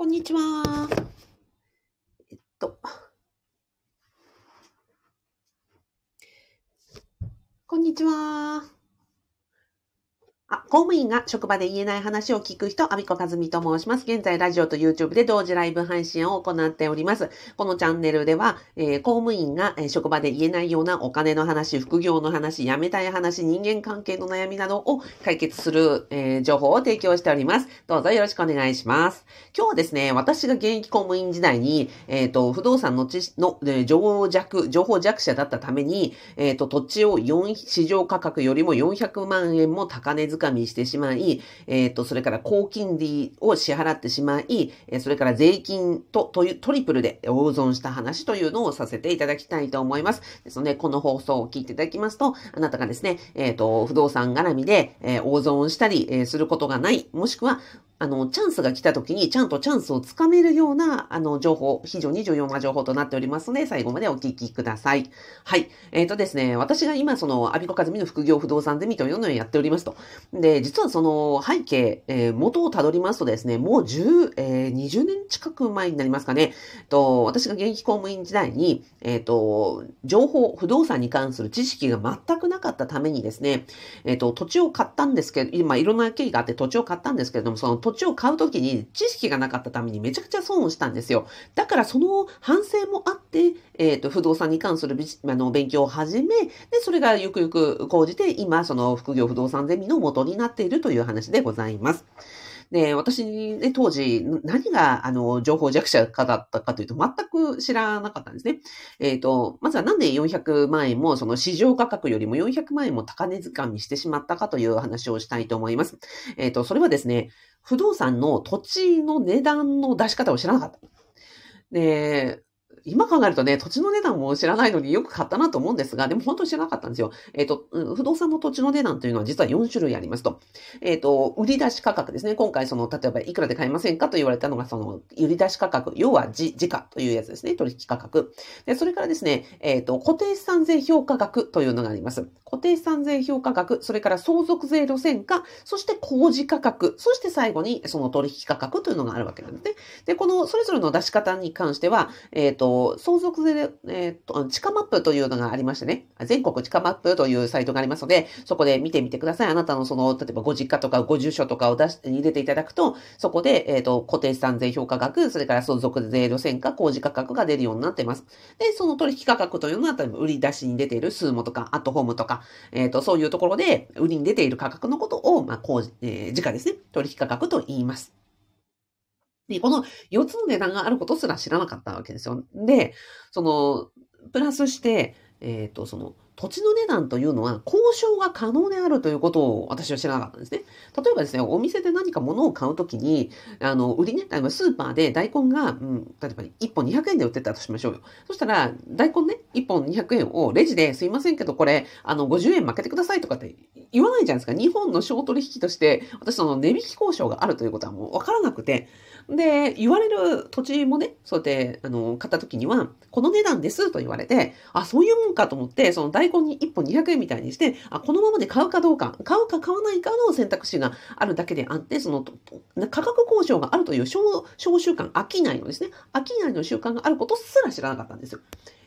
こんにちは。えっと。こんにちは。公務員が職場で言えない話を聞く人、アビコカズミと申します。現在、ラジオと YouTube で同時ライブ配信を行っております。このチャンネルでは、えー、公務員が、職場で言えないようなお金の話、副業の話、辞めたい話、人間関係の悩みなどを解決する、えー、情報を提供しております。どうぞよろしくお願いします。今日はですね、私が現役公務員時代に、えっ、と、不動産の知の、え情弱、情報弱者だったために、えっ、と、土地を4、市場価格よりも400万円も高値かみにしてしまい、えっ、ー、と、それから高金利を支払ってしまい、えそれから税金とというトリプルで大損した話というのをさせていただきたいと思います。ですので、この放送を聞いていただきますと、あなたがですね、えっ、ー、と、不動産絡みで、えー、大損したり、えすることがない、もしくは、あの、チャンスが来た時にちゃんとチャンスをつかめるような、あの、情報、非常に重要な情報となっておりますので、最後までお聞きください。はい。えっ、ー、とですね、私が今、その、アビコカズミの副業不動産ゼミというのをやっておりますと。で、実はその背景、えー、元をたどりますとですね、もう10、えー、20年近く前になりますかね。と、私が現役公務員時代に、えっ、ー、と、情報、不動産に関する知識が全くなかったためにですね、えっ、と、土地を買ったんですけど、今いろんな経緯があって土地を買ったんですけれども、その土土地を買うときに知識がなかったためにめちゃくちゃ損をしたんですよ。だからその反省もあって、えっ、ー、と、不動産に関するあの勉強を始め、で、それがゆくゆく講じて、今、その副業不動産ゼミの元になっているという話でございます。で、私、ね、当時、何が、あの、情報弱者かだったかというと、全く知らなかったんですね。えっ、ー、と、まずはなんで400万円も、その市場価格よりも400万円も高値掴みしてしまったかという話をしたいと思います。えっ、ー、と、それはですね、不動産の土地の値段の出し方を知らなかった。で、今考えるとね、土地の値段も知らないのによく買ったなと思うんですが、でも本当に知らなかったんですよ。えっ、ー、と、不動産の土地の値段というのは実は4種類ありますと。えっ、ー、と、売り出し価格ですね。今回その、例えばいくらで買いませんかと言われたのが、その、売り出し価格、要は時価というやつですね。取引価格。で、それからですね、えっ、ー、と、固定資産税評価額というのがあります。固定資産税評価額、それから相続税路線価、そして工事価格、そして最後にその取引価格というのがあるわけなんですね。で、このそれぞれの出し方に関しては、えっ、と、相続税で、えっ、と、地下マップというのがありましてね、全国地下マップというサイトがありますので、そこで見てみてください。あなたのその、例えばご実家とかご住所とかを出し、入れていただくと、そこで、えっ、と、固定資産税評価額、それから相続税路線価、工事価格が出るようになっています。で、その取引価格というのは、例えば売り出しに出ているスーモとか、アットホームとか、えっ、と、そういうところで、売りに出ている価格のことを、まあ、工事、えー、時価ですね、取引価格と言います。で、この4つの値段があることすら知らなかったわけですよ。で、その、プラスして、えっ、ー、と、その、土地の値段というのは交渉が可能であるということを私は知らなかったんですね。例えばですね、お店で何か物を買うときに、あの、売りね、スーパーで大根が、うん、例えば1本200円で売ってたとしましょうよ。そしたら、大根ね、1本200円をレジですいませんけど、これ、あの、50円負けてくださいとかって言わないじゃないですか。日本の商取引として、私その値引き交渉があるということはもうわからなくて、で、言われる土地もね、そうやって、あの、買った時には、この値段ですと言われて、あ、そういうもんかと思って、その大根に1本200円みたいにして、あ、このままで買うかどうか、買うか買わないかの選択肢があるだけであって、その、価格交渉があるという小、小習慣、飽きないのですね。飽きないの習慣があることすら知らなかったんですよ。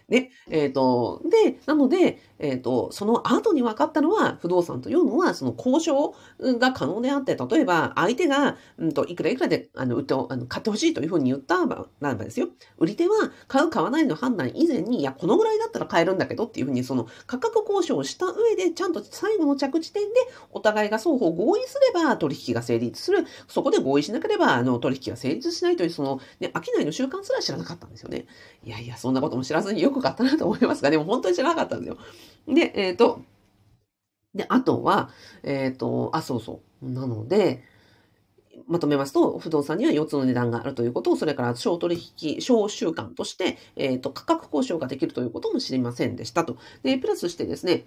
ね。えっ、ー、と、で、なので、えっ、ー、と、その後に分かったのは、不動産というのは、その交渉が可能であって、例えば、相手が、うんと、いくらいくらで、あの、売って、あの、買ってほしいというふうに言ったならばですよ。売り手は、買う、買わないの判断以前に、いや、このぐらいだったら買えるんだけどっていうふうに、その、価格交渉をした上で、ちゃんと最後の着地点で、お互いが双方合意すれば、取引が成立する。そこで合意しなければ、あの、取引が成立しないという、その、ね、商いの習慣すら知らなかったんですよね。いやいや、そんなことも知らずによく買ったなと思いますが、でも本当に知らなかったんですよ。で、えっ、ー、と、で、あとは、えっ、ー、と、あ、そうそう。なので、まとめますと、不動産には4つの値段があるということを、それから小取引、小習慣として、えっ、ー、と、価格交渉ができるということも知りませんでしたと。で、プラスしてですね、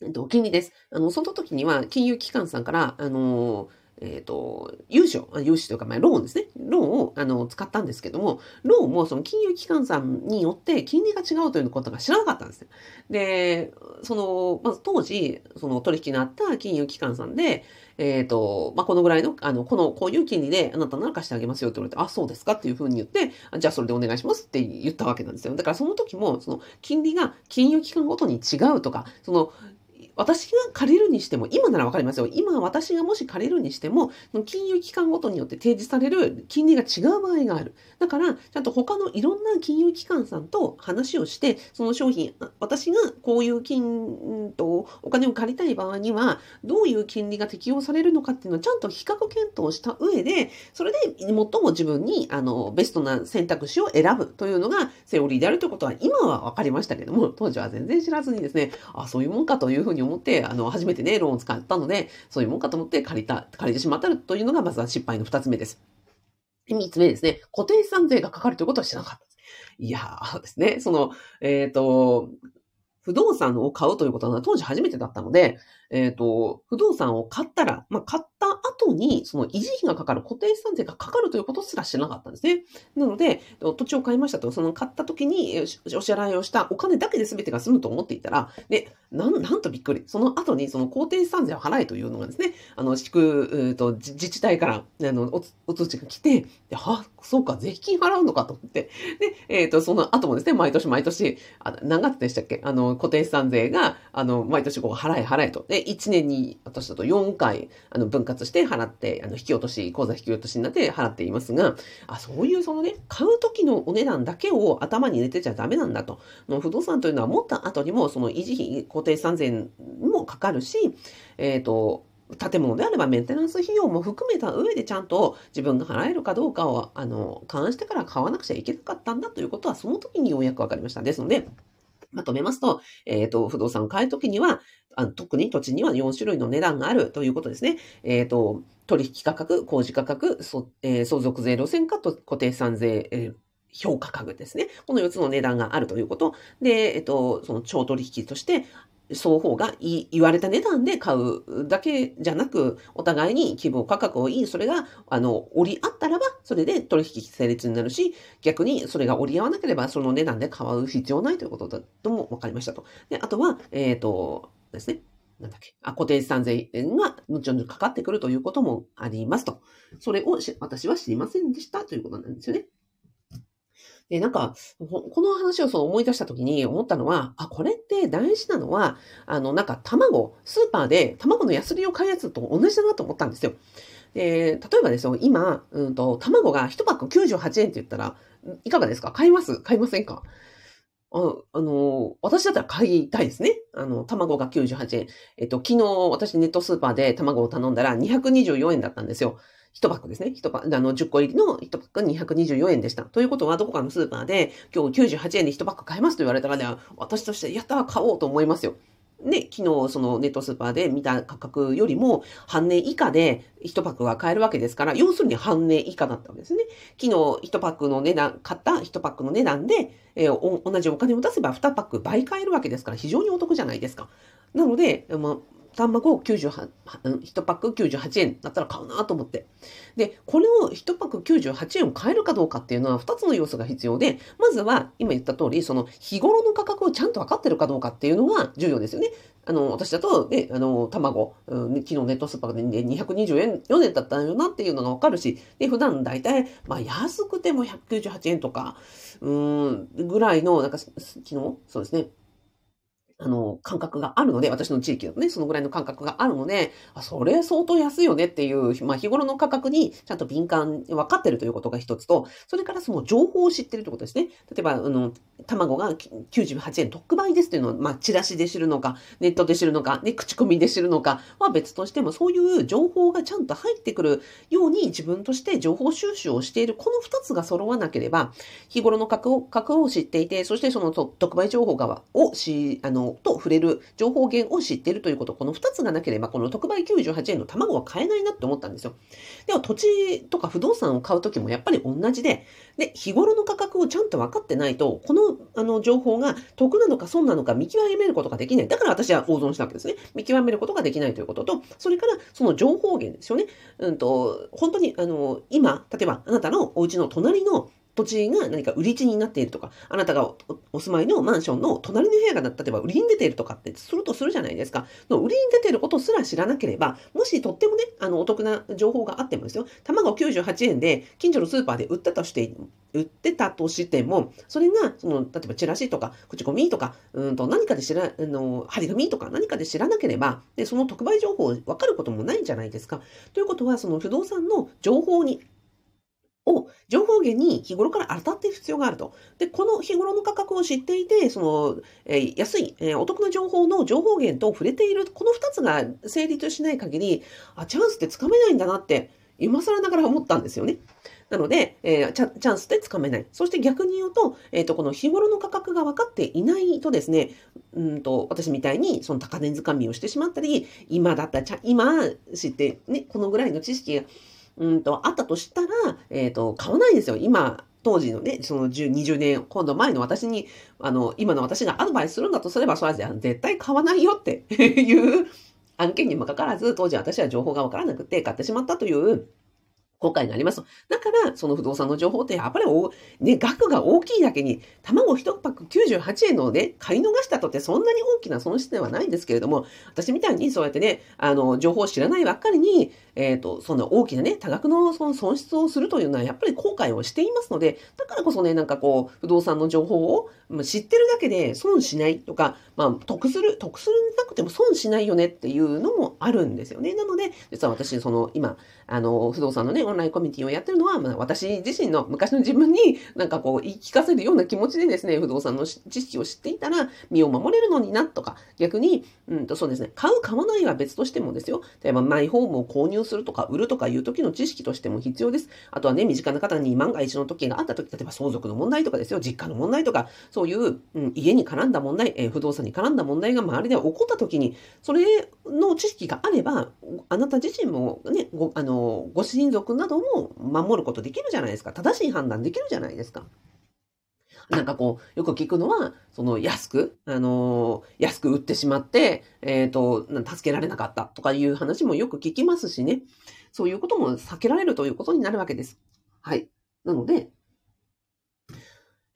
えっと、金利です。あの、その時には金融機関さんから、あの、えっ、と、融資を、融資というか、まあ、ローンですね。ローンを、あの、使ったんですけども、ローンもその金融機関さんによって金利が違うということが知らなかったんですよ。で、その、まず当時、その取引のあった金融機関さんで、えっ、と、まあ、このぐらいの、あの、この、こういう金利であなたなら貸してあげますよって言われて、あ、そうですかっていうふうに言って、じゃあそれでお願いしますって言ったわけなんですよ。だからその時も、その、金利が金融機関ごとに違うとか、その、私が借りるにしても、今ならわかりますよ。今私がもし借りるにしても、金融機関ごとによって提示される金利が違う場合がある。だから、ちゃんと他のいろんな金融機関さんと話をして、その商品、私がこういう金とお金を借りたい場合には、どういう金利が適用されるのかっていうのをちゃんと比較検討した上で、それで最も自分にあのベストな選択肢を選ぶというのがセオリーであるということは今は分かりましたけども、当時は全然知らずにですね、あ、そういうもんかというふうに思思って、あの、初めてね、ローンを使ったので、そういうもんかと思って借りた、借りてしまったというのが、まずは失敗の二つ目です。三つ目ですね。固定資産税がかかるということは知らなかった。いやーですね、その、えっ、ー、と、不動産を買うということは当時初めてだったので、えっ、ー、と、不動産を買ったら、まあ、買った後に、その維持費がかかる固定資産税がかかるということすら知らなかったんですね。なので、土地を買いましたと、その買った時にお支払いをしたお金だけで全てが済むと思っていたら、で、なん、なんとびっくり。その後に、その固定資産税を払えというのがですね、あの、市区、えー、と自治体から、あのお、お通知が来て、で、は、そうか、税金払うのかと思って。で、えっ、ー、と、その後もですね、毎年毎年、あ何月でしたっけ？あの、固定資産税が、あの、毎年こう、払え払えと。で、1年に、私だと4回、あの、分割して払って、あの、引き落とし、口座引き落としになって払っていますが、あ、そういうそのね、買う時のお値段だけを頭に入れてちゃダメなんだと。の不動産というのは持った後にも、その維持費、固定資産税もかかるし、えっ、ー、と、建物であればメンテナンス費用も含めた上でちゃんと自分が払えるかどうかを、あの、勘案してから買わなくちゃいけなかったんだということは、その時にようやくわかりました。ですので、まとめますと、えっ、ー、と、不動産を買うときには、あ特に土地には4種類の値段があるということですね。えっ、ー、と、取引価格、工事価格、そえー、相続税路線価と固定資産税、えー評価価格ですね。この4つの値段があるということ。で、えっと、その超取引として、双方が言われた値段で買うだけじゃなく、お互いに希望価格を言い、それが、あの、折り合ったらば、それで取引成立になるし、逆にそれが折り合わなければ、その値段で買う必要ないということだとも分かりましたと。で、あとは、えっ、ー、と、ですね。なんだっけ、あ、固定資産税が後々かかってくるということもありますと。それを私は知りませんでしたということなんですよね。で、なんか、この話をそう思い出した時に思ったのは、あ、これって大事なのは、あの、なんか卵、スーパーで卵のヤスリを買うやつと同じだなと思ったんですよ。で、例えばですよ、今、うんと、卵が1パック98円って言ったら、いかがですか？買います？買いませんか？ああの、私だったら買いたいですね。あの、卵が98円。えっと、昨日私ネットスーパーで卵を頼んだら224円だったんですよ。1パックですね。1パック、あの、10個入りの1パックが224円でした。ということは、どこかのスーパーで、今日98円で1パック買えますと言われたらね、私として、やったら買おうと思いますよ。ね、昨日そのネットスーパーで見た価格よりも半値以下で1パックが買えるわけですから、要するに半値以下だったわけですね。昨日1パックの値段、買った1パックの値段で、えー、同じお金を出せば2パック倍買えるわけですから非常にお得じゃないですか。なので、まあ、卵98、1パック98円だったら買うなと思って。で、これを1パック98円を買えるかどうかっていうのは2つの要素が必要で、まずは今言った通り、その日頃の価格をちゃんと分かってるかどうかっていうのが重要ですよね。あの、私だと、ね、あの、卵、うん、昨日ネットスーパーで、ね、220円、4年だったよなっていうのがわかるし、で、普段だいたい、まあ安くても198円とか、うん、ぐらいの、なんか、昨日？そうですね。あの、感覚があるので、私の地域だとね、そのぐらいの感覚があるので、あ、それ相当安いよねっていう、まあ日頃の価格にちゃんと敏感、分かってるということが一つと、それからその情報を知ってるということですね。例えば、あの、卵が98円特売ですっていうのを、まあチラシで知るのか、ネットで知るのか、ね、口コミで知るのかは別としても、そういう情報がちゃんと入ってくるように自分として情報収集をしている、この二つが揃わなければ、日頃の価格を、知っていて、そしてその特売情報側をし、あの、と触れる情報源を知っているということ、この2つがなければ、この特売98円の卵は買えないなって思ったんですよ。でも土地とか不動産を買うときもやっぱり同じで、で、日頃の価格をちゃんと分かってないと、この、あの、情報が得なのか損なのか見極めることができない。だから私は大損したわけですね。見極めることができないということと、それからその情報源ですよね。うんと、本当に、あの、今、例えばあなたのお家の隣の土地が何か売り地になっているとか、あなたがお住まいのマンションの隣の部屋が例えば売りに出ているとかってするとするじゃないですか。の売りに出ていることすら知らなければ、もしとってもね、あの、お得な情報があってもですよ、卵98円で近所のスーパーで売ったとして、売ってたとしても、それが、その、例えばチラシとか、口コミとか、うんと何かで知ら、あの、張り紙とか何かで知らなければ、で、その特売情報を分かることもないんじゃないですか。ということは、その不動産の情報にを情報源に日頃から当たっていく必要があると。で、この日頃の価格を知っていて、その、えー、安い、えー、お得な情報の情報源と触れている、この2つが成立しない限り、あ、チャンスってつかめないんだなって、今更ながら思ったんですよね。なので、えー、チャンスってつかめない。そして逆に言うと、えっ、ー、と、この日頃の価格が分かっていないとですね、うんと、私みたいにその高値掴みをしてしまったり、今だったら、今知ってね、このぐらいの知識が、うんと、あったとしたら、えっ、ー、と、買わないんですよ。今、当時のね、その10、20年、今度前の私に、あの、今の私がアドバイスするんだとすれば、それは絶対買わないよって いう案件にもかかわらず、当時私は情報がわからなくて買ってしまったという後悔があります。だから、その不動産の情報ってやっぱりお、ね、額が大きいだけに、卵1パック98円のね、買い逃したとってそんなに大きな損失ではないんですけれども、私みたいにそうやってね、あの、情報を知らないばっかりに、えっ、ー、と、その大きなね、多額のその損失をするというのはやっぱり後悔をしていますので、だからこそね、なんかこう、不動産の情報を知ってるだけで損しないとか、まあ、得する、得するなくても損しないよねっていうのもあるんですよね。なので、実は私、その、今、あの、不動産のね、オンラインコミュニティをやってるのは、まあ、私自身の昔の自分になんかこう、言い聞かせるような気持ちでですね、不動産の知識を知っていたら、身を守れるのにな、とか、逆に、うんと、そうですね、買う、買わないは別としてもですよ、例えばマイホームを購入するとか、売るとかいう時の知識としても必要です。あとはね、身近な方に万が一の時があった時、例えば相続の問題とかですよ、実家の問題とか、そういう、うん、家に絡んだ問題、えー、不動産に絡んだ問題が周りで起こった時に、それの知識があれば、あなた自身もね、ご、あの、ご親族なども守ることできるじゃないですか。正しい判断できるじゃないですか。なんかこう、よく聞くのは、その安く、あのー、安く売ってしまって、えっ、ー、と、助けられなかったとかいう話もよく聞きますしね。そういうことも避けられるということになるわけです。はい。なので、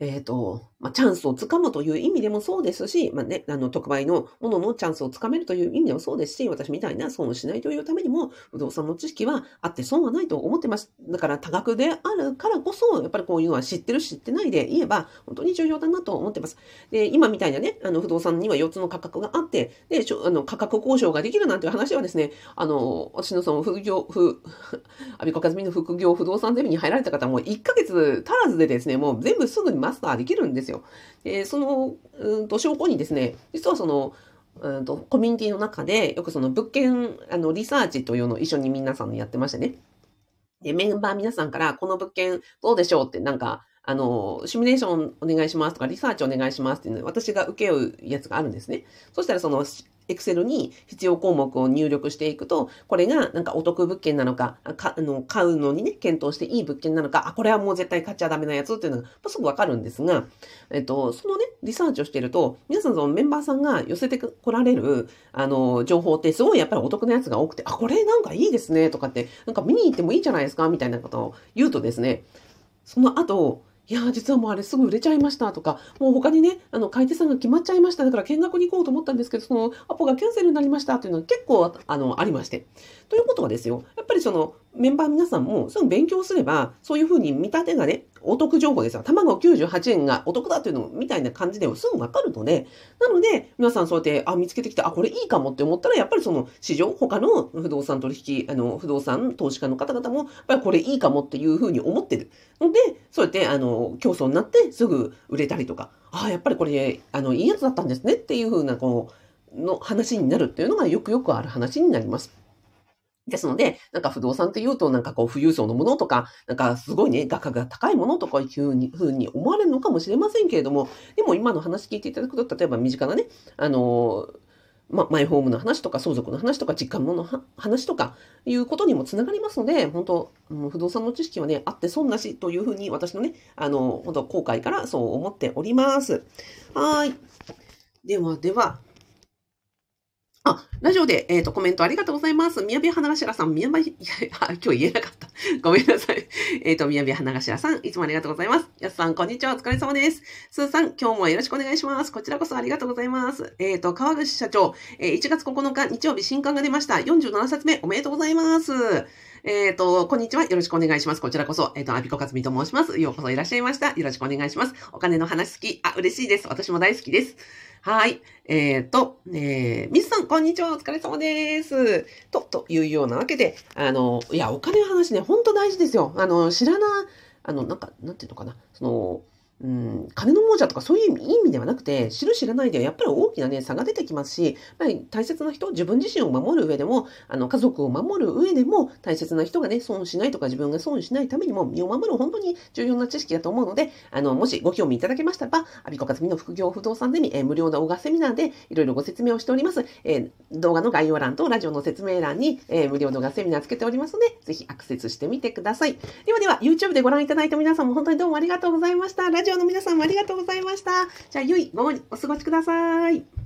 えっ、ー、と、まあ、チャンスをつかむという意味でもそうですし、まあね、あの、特売のもののチャンスをつかめるという意味でもそうですし、私みたいな損をしないというためにも、不動産の知識はあって損はないと思ってます。だから多額であるからこそ、やっぱりこういうのは知ってる知ってないで言えば、本当に重要だなと思ってます。で、今みたいなね、あの、不動産には4つの価格があって、で、あの、価格交渉ができるなんていう話はですね、あの、私のその副業、ふ、アビコカズミの副業不動産ゼミに入られた方も1ヶ月足らずでですね、もう全部すぐにマスターできるんですですよ。で、その、うんと、証拠にですね、実はその、うんと、コミュニティの中で、よくその物件、あの、リサーチというのを一緒に皆さんやってましてね。で、メンバー皆さんから、この物件どうでしょうって、なんか、あの、シミュレーションお願いしますとか、リサーチお願いしますっていうの私が受け負うやつがあるんですね。そしたら、その、Excel に必要項目を入力していくと、これがなんかお得物件なのか、かあの買うのにね、検討していい物件なのか、あ、これはもう絶対買っちゃダメなやつっていうのがますぐわかるんですが、えっと、そのね、リサーチをしてると、皆さんそのメンバーさんが寄せてこられる、あの、情報ってすごいやっぱりお得なやつが多くて、あ、これなんかいいですね、とかって、なんか見に行ってもいいじゃないですか、みたいなことを言うとですね、その後、いや実はもうあれすぐ売れちゃいましたとか、もう他にね、あの、買い手さんが決まっちゃいました。だから見学に行こうと思ったんですけど、そのアポがキャンセルになりましたっていうのは結構、あの、ありまして。ということはですよ、やっぱりその、メンバー皆さんもすぐ勉強すれば、そういうふうに見立てがね、お得情報ですよ。卵98円がお得だというのみたいな感じでもすぐわかるので、なので、皆さんそうやって、あ、見つけてきて、あ、これいいかもって思ったら、やっぱりその市場、他の不動産取引、あの、不動産投資家の方々も、やっぱりこれいいかもっていうふうに思ってるので、そうやって、あの、競争になってすぐ売れたりとか、あ、やっぱりこれ、あの、いいやつだったんですねっていうふうな、こう、の話になるっていうのがよくよくある話になります。ですので、なんか不動産って言うと、なんかこう、富裕層のものとか、なんかすごいね、価格が高いものとかいうふうに思われるのかもしれませんけれども、でも今の話聞いていただくと、例えば身近なね、あのま、マイホームの話とか相続の話とか実家の話とかいうことにもつながりますので、本当、不動産の知識はね、あって損なしというふうに私のね、あの、本当後悔からそう思っております。はい。ではでは、あ、ラジオで、えっ、ー、と、コメントありがとうございます。宮部花頭さん、宮部、いや、今日言えなかった。ごめんなさい。えっ、ー、と、宮部花頭さん、いつもありがとうございます。やすさん、こんにちは。お疲れ様です。すーさん、今日もよろしくお願いします。こちらこそありがとうございます。えっ、ー、と、川口社長、え1月9日、日曜日、新刊が出ました。47冊目、おめでとうございます。えっ、ー、と、こんにちは。よろしくお願いします。こちらこそ、えっ、ー、と、アビコカツミと申します。ようこそいらっしゃいました。よろしくお願いします。お金の話好き。あ、嬉しいです。私も大好きです。はい。えっ、ー、と、えー、ミスさん、こんにちは。お疲れ様です。と、というようなわけで、あの、いや、お金の話ね、ほんと大事ですよ。あの、知らな、あの、なんか、なんていうのかな。その、うん、金の亡者とかそういう意味ではなくて、知る知らないではやっぱり大きなね、差が出てきますし、やっぱり大切な人、自分自身を守る上でも、あの、家族を守る上でも、大切な人がね、損しないとか自分が損しないためにも、身を守る本当に重要な知識だと思うので、あの、もしご興味いただけましたら、アビコカズミの副業不動産ゼミ、えー、無料のオガセミナーでいろいろご説明をしております。えー、動画の概要欄とラジオの説明欄に、えー、無料のオガセミナーつけておりますので、ぜひアクセスしてみてください。ではでは、YouTube でご覧いただいた皆さんも本当にどうもありがとうございました。ジオの皆さんもありがとうございました。じゃあ、良い午後にお過ごしください。